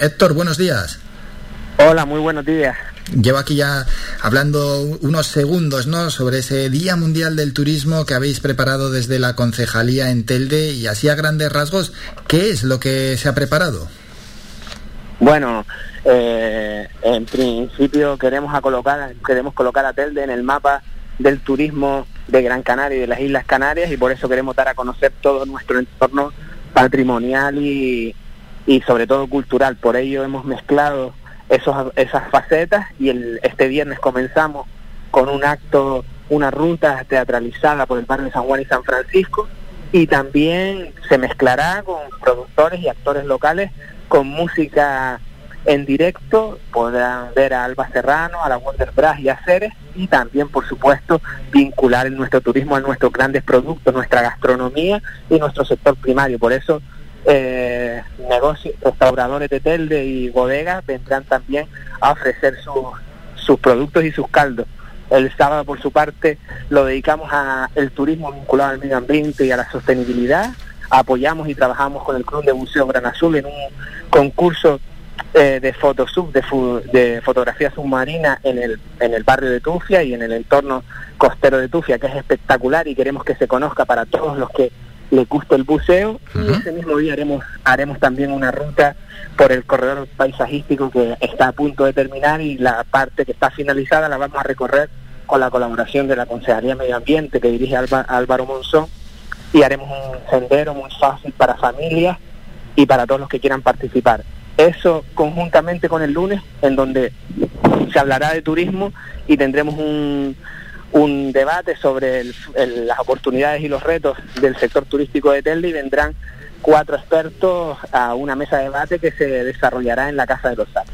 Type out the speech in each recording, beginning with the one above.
Héctor, buenos días. Hola, muy buenos días. Llevo aquí ya hablando unos segundos, ¿no? Sobre ese Día Mundial del Turismo que habéis preparado desde la concejalía en Telde y así a grandes rasgos, ¿qué es lo que se ha preparado? Bueno, eh, en principio queremos a colocar, queremos colocar a Telde en el mapa del turismo de Gran Canaria y de las Islas Canarias y por eso queremos dar a conocer todo nuestro entorno patrimonial y, y sobre todo cultural. Por ello hemos mezclado esos, esas facetas y el, este viernes comenzamos con un acto, una ruta teatralizada por el barrio de San Juan y San Francisco y también se mezclará con productores y actores locales con música en directo, podrán ver a Alba Serrano, a la Wonder Brass y a Ceres y también, por supuesto, vincular nuestro turismo a nuestros grandes productos, nuestra gastronomía y nuestro sector primario. Por eso eh, restauradores de telde y bodegas vendrán también a ofrecer sus, productos y sus caldos. El sábado, por su parte, lo dedicamos a el turismo vinculado al medio ambiente y a la sostenibilidad. Apoyamos y trabajamos con el Club de Museo Gran Azul en un concurso eh, de fotosub, de, de, fotografía submarina en el, en el barrio de Tufia y en el entorno costero de Tufia, que es espectacular y queremos que se conozca para todos los que le gusta el buceo y ese mismo día haremos haremos también una ruta por el corredor paisajístico que está a punto de terminar y la parte que está finalizada la vamos a recorrer con la colaboración de la Consejería Medio Ambiente que dirige Álvaro Monzón y haremos un sendero muy fácil para familias y para todos los que quieran participar. Eso conjuntamente con el lunes en donde se hablará de turismo y tendremos un, un debate sobre las oportunidades y los retos del sector turístico de Telde y vendrán cuatro expertos a una mesa de debate que se desarrollará en la Casa de los Salos.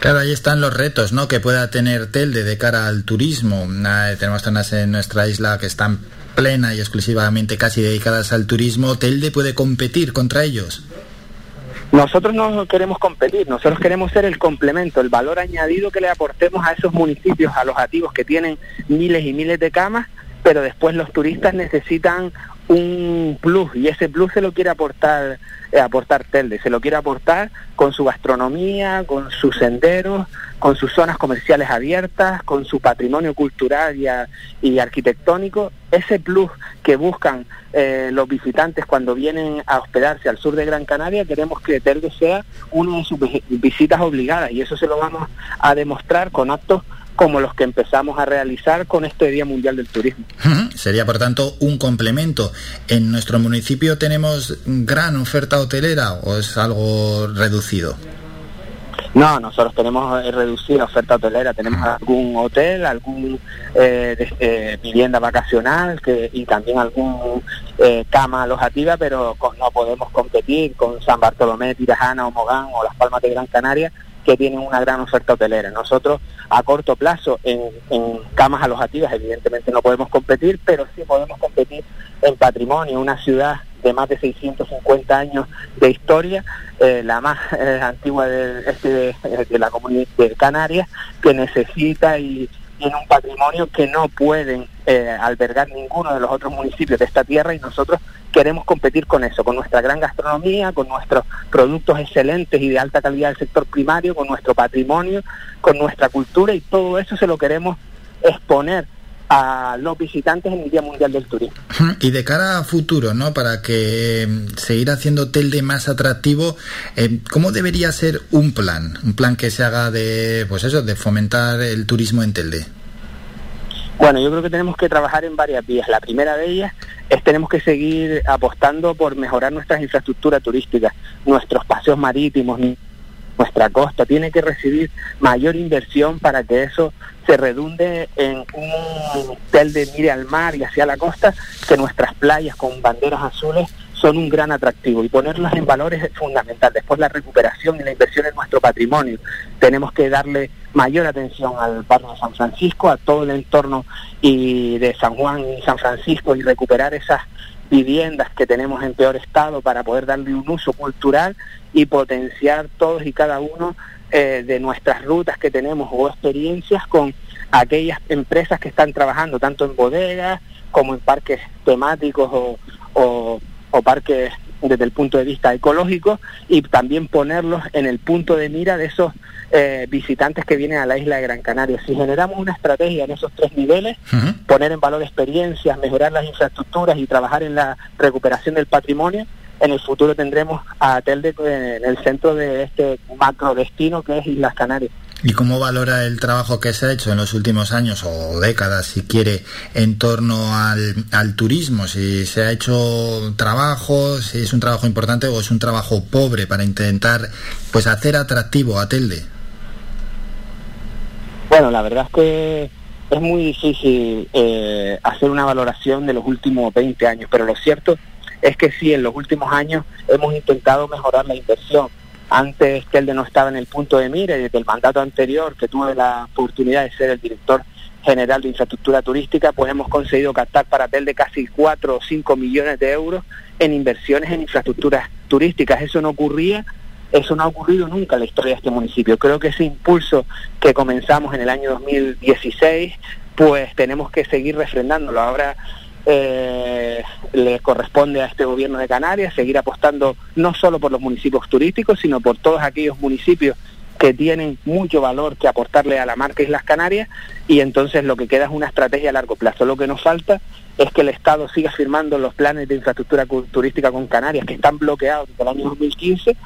Claro, ahí están los retos ¿no? que pueda tener Telde de cara al turismo. tenemos zonas en nuestra isla que están plena y exclusivamente casi dedicadas al turismo. ¿Telde puede competir contra ellos? Nosotros no queremos competir, nosotros queremos ser el complemento, el valor añadido que le aportemos a esos municipios alojativos que tienen miles y miles de camas, pero después los turistas necesitan un plus y ese plus se lo quiere aportar eh, aportar Telde, se lo quiere aportar con su gastronomía, con sus senderos, con sus zonas comerciales abiertas, con su patrimonio cultural y, arquitectónico, ese plus que buscan eh, los visitantes cuando vienen a hospedarse al sur de Gran Canaria, queremos que Telde sea una de sus visitas obligadas y eso se lo vamos a demostrar con actos como los que empezamos a realizar con este Día Mundial del Turismo. Sería, por tanto, un complemento. ¿En nuestro municipio tenemos gran oferta hotelera o es algo reducido? No, nosotros tenemos eh, reducida oferta hotelera, tenemos algún hotel, algún eh, eh, vivienda vacacional que, y también algún cama alojativa, pero no podemos competir con San Bartolomé, Tirajana o Mogán o Las Palmas de Gran Canaria, que tienen una gran oferta hotelera. Nosotros a corto plazo en, camas alojativas evidentemente no podemos competir, pero sí podemos competir en patrimonio, una ciudad de más de 650 años de historia, eh, la más eh, antigua de, este, de, la comunidad de Canarias, que necesita y tiene un patrimonio que no pueden eh, albergar ninguno de los otros municipios de esta tierra y nosotros queremos competir con eso, con nuestra gran gastronomía, con nuestros productos excelentes y de alta calidad del sector primario, con nuestro patrimonio, con nuestra cultura y todo eso se lo queremos exponer a los visitantes en el Día Mundial del Turismo. Y de cara a futuro, ¿no? Para que em, seguir haciendo Telde más atractivo, em, ¿cómo debería ser un plan? Un plan que se haga de, pues eso, de fomentar el turismo en Telde. Bueno, yo creo que tenemos que trabajar en varias vías. La primera de ellas es tenemos que seguir apostando por mejorar nuestras infraestructuras turísticas, nuestros paseos marítimos, nuestra costa. Tiene que recibir mayor inversión para que eso se redunde en un hotel de mire al mar y hacia la costa, que nuestras playas con banderas azules son un gran atractivo y ponerlas en valores es fundamental. Después la recuperación y la inversión en nuestro patrimonio. Tenemos que darle mayor atención al barrio de San Francisco, a todo el entorno y de San Juan y San Francisco y recuperar esas viviendas que tenemos en peor estado para poder darle un uso cultural y potenciar todos y cada uno eh, de nuestras rutas que tenemos o experiencias con aquellas empresas que están trabajando tanto en bodegas como en parques temáticos o, o, parques desde el punto de vista ecológico y también ponerlos en el punto de mira de esos eh, visitantes que vienen a la isla de Gran Canaria. Si generamos una estrategia en esos tres niveles, poner en valor experiencias, mejorar las infraestructuras y trabajar en la recuperación del patrimonio, en el futuro tendremos a Telde en el centro de este macro destino que es Islas Canarias. ¿Y cómo valora el trabajo que se ha hecho en los últimos años o décadas, si quiere, en torno al, turismo? Si se ha hecho trabajo, si es un trabajo importante o es un trabajo pobre para intentar pues hacer atractivo a Telde. Bueno, la verdad es que es muy difícil eh, hacer una valoración de los últimos 20 años, pero lo cierto es que sí, en los últimos años hemos intentado mejorar la inversión antes que él no estaba en el punto de mira y desde el mandato anterior que tuve la oportunidad de ser el director general de infraestructura turística, pues hemos conseguido captar para Telde casi 4 o 5 millones de euros en inversiones en infraestructuras turísticas. Eso no ocurría, eso no ha ocurrido nunca en la historia de este municipio. Creo que ese impulso que comenzamos en el año 2016, pues tenemos que seguir refrendándolo. Ahora eh, le corresponde a este gobierno de Canarias seguir apostando no solo por los municipios turísticos, sino por todos aquellos municipios que tienen mucho valor que aportarle a la marca Islas Canarias y entonces lo que queda es una estrategia a largo plazo. Lo que nos falta es que el Estado siga firmando los planes de infraestructura turística con Canarias que están bloqueados desde el año 2015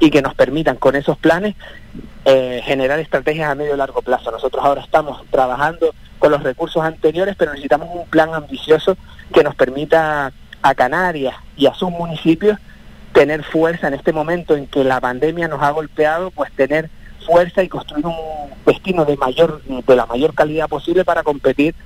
y que nos permitan con esos planes eh, generar estrategias a medio y largo plazo. Nosotros ahora estamos trabajando con los recursos anteriores, pero necesitamos un plan ambicioso que nos permita a Canarias y a sus municipios tener fuerza en este momento en que la pandemia nos ha golpeado, pues tener fuerza y construir un destino de mayor de la mayor calidad posible para competir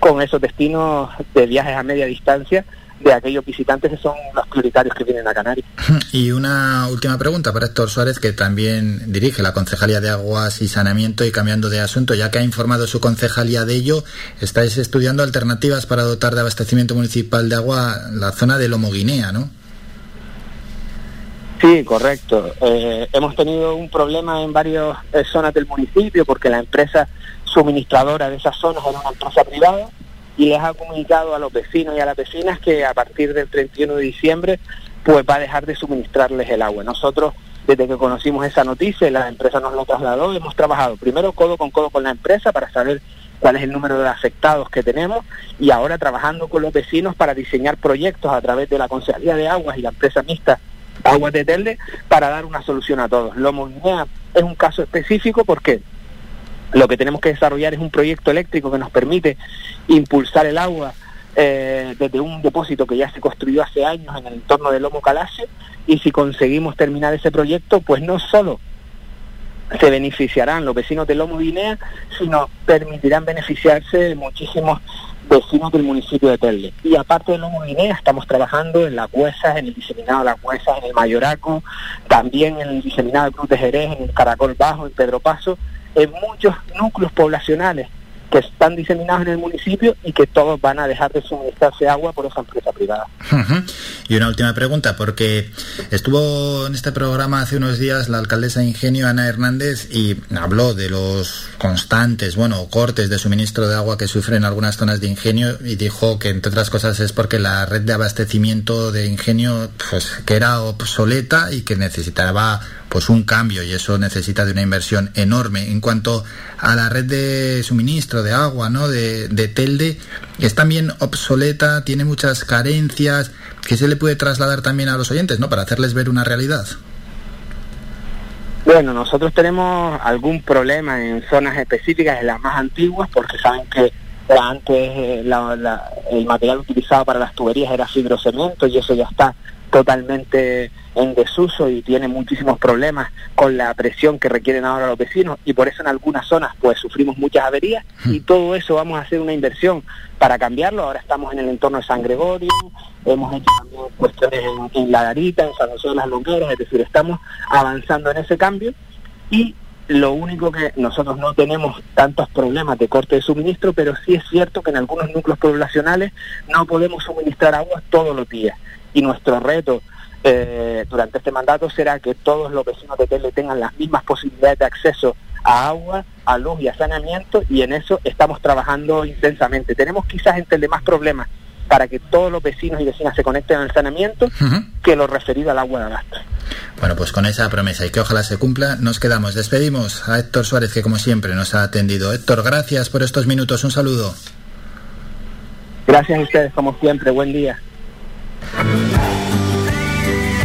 con esos destinos de viajes a media distancia de aquellos visitantes que son los prioritarios que vienen a Canarias. Y una última pregunta para Héctor Suárez, que también dirige la Concejalía de Aguas y Saneamiento y cambiando de asunto, ya que ha informado su concejalía de ello, estáis estudiando alternativas para dotar de abastecimiento municipal de agua la zona de Lomoguinea, ¿no? Sí, correcto. Eh, hemos tenido un problema en varias eh, zonas del municipio porque la empresa suministradora de esas zonas era una empresa privada y les ha comunicado a los vecinos y a las vecinas que a partir del 31 de diciembre pues va a dejar de suministrarles el agua. Nosotros, desde que conocimos esa noticia, la empresa nos lo trasladó, hemos trabajado primero codo con codo con la empresa para saber cuál es el número de afectados que tenemos y ahora trabajando con los vecinos para diseñar proyectos a través de la Consejería de Aguas y la empresa mixta Aguas de Telde para dar una solución a todos. Lomo es un caso específico porque lo que tenemos que desarrollar es un proyecto eléctrico que nos permite impulsar el agua eh, desde un depósito que ya se construyó hace años en el entorno del Lomo Calacio y si conseguimos terminar ese proyecto, pues no solo se beneficiarán los vecinos de Lomo Guinea, sino permitirán beneficiarse muchísimos vecinos del municipio de Telde. Y aparte de Lomo Guinea, estamos trabajando en la Cuesa, en el diseminado de la Cuesa, en el Mayoraco, también en el diseminado de Cruz de Jerez, en el Caracol Bajo, en Pedro Paso, en muchos núcleos poblacionales que están diseminados en el municipio y que todos van a dejar de suministrarse agua por esa empresa privada. Y una última pregunta, porque estuvo en este programa hace unos días la alcaldesa de Ingenio, Ana Hernández, y habló de los constantes, bueno, cortes de suministro de agua que sufren algunas zonas de Ingenio y dijo que, entre otras cosas, es porque la red de abastecimiento de Ingenio, pues, que era obsoleta y que necesitaba pues un cambio y eso necesita de una inversión enorme. En cuanto a la red de suministro de agua, ¿no? De, de Telde, es también obsoleta, tiene muchas carencias, que se le puede trasladar también a los oyentes, ¿no? Para hacerles ver una realidad. Bueno, nosotros tenemos algún problema en zonas específicas, en las más antiguas, porque saben que antes eh, el material utilizado para las tuberías era fibrocemento y eso ya está totalmente en desuso y tiene muchísimos problemas con la presión que requieren ahora los vecinos y por eso en algunas zonas pues sufrimos muchas averías hmm. y todo eso vamos a hacer una inversión para cambiarlo. Ahora estamos en el entorno de San Gregorio, hemos hecho también cuestiones en, La Garita, en San José de las Longueras, es decir, estamos avanzando en ese cambio y lo único que nosotros no tenemos tantos problemas de corte de suministro, pero sí es cierto que en algunos núcleos poblacionales no podemos suministrar agua todos los días. Y nuestro reto eh, durante este mandato será que todos los vecinos de Tele tengan las mismas posibilidades de acceso a agua, a luz y a saneamiento y en eso estamos trabajando intensamente. Tenemos quizás entre más problemas para que todos los vecinos y vecinas se conecten al saneamiento que lo referido al agua de abasto. Bueno, pues con esa promesa y que ojalá se cumpla, nos quedamos. Despedimos a Héctor Suárez, que como siempre nos ha atendido. Héctor, gracias por estos minutos. Un saludo. Gracias a ustedes, como siempre. Buen día.